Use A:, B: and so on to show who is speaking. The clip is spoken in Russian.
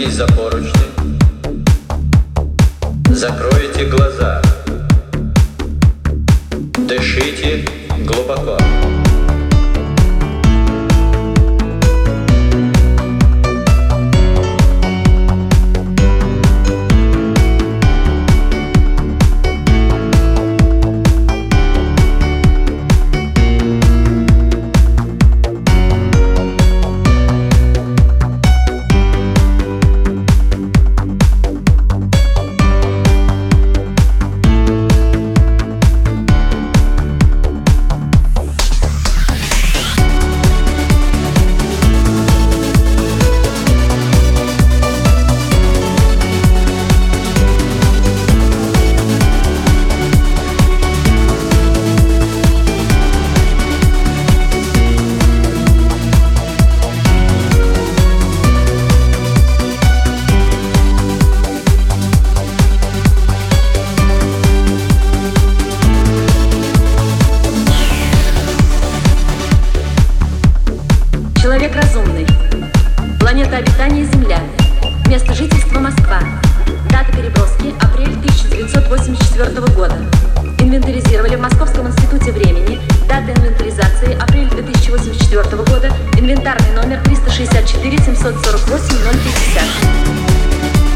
A: Схватитесь за поручни. Закройте глаза. Дышите глубоко.
B: Место жительства Москва. Дата переброски апрель 1984 года. Инвентаризировали в Московском институте времени. Дата инвентаризации апрель 2084 года. Инвентарный номер 364 748 050.